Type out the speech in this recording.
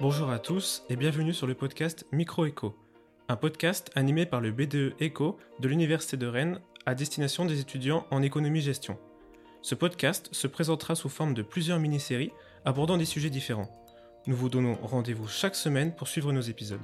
Bonjour à tous et bienvenue sur le podcast MicroEcho, un podcast animé par le BDE Echo de l'Université de Rennes à destination des étudiants en économie-gestion. Ce podcast se présentera sous forme de plusieurs mini-séries abordant des sujets différents. Nous vous donnons rendez-vous chaque semaine pour suivre nos épisodes.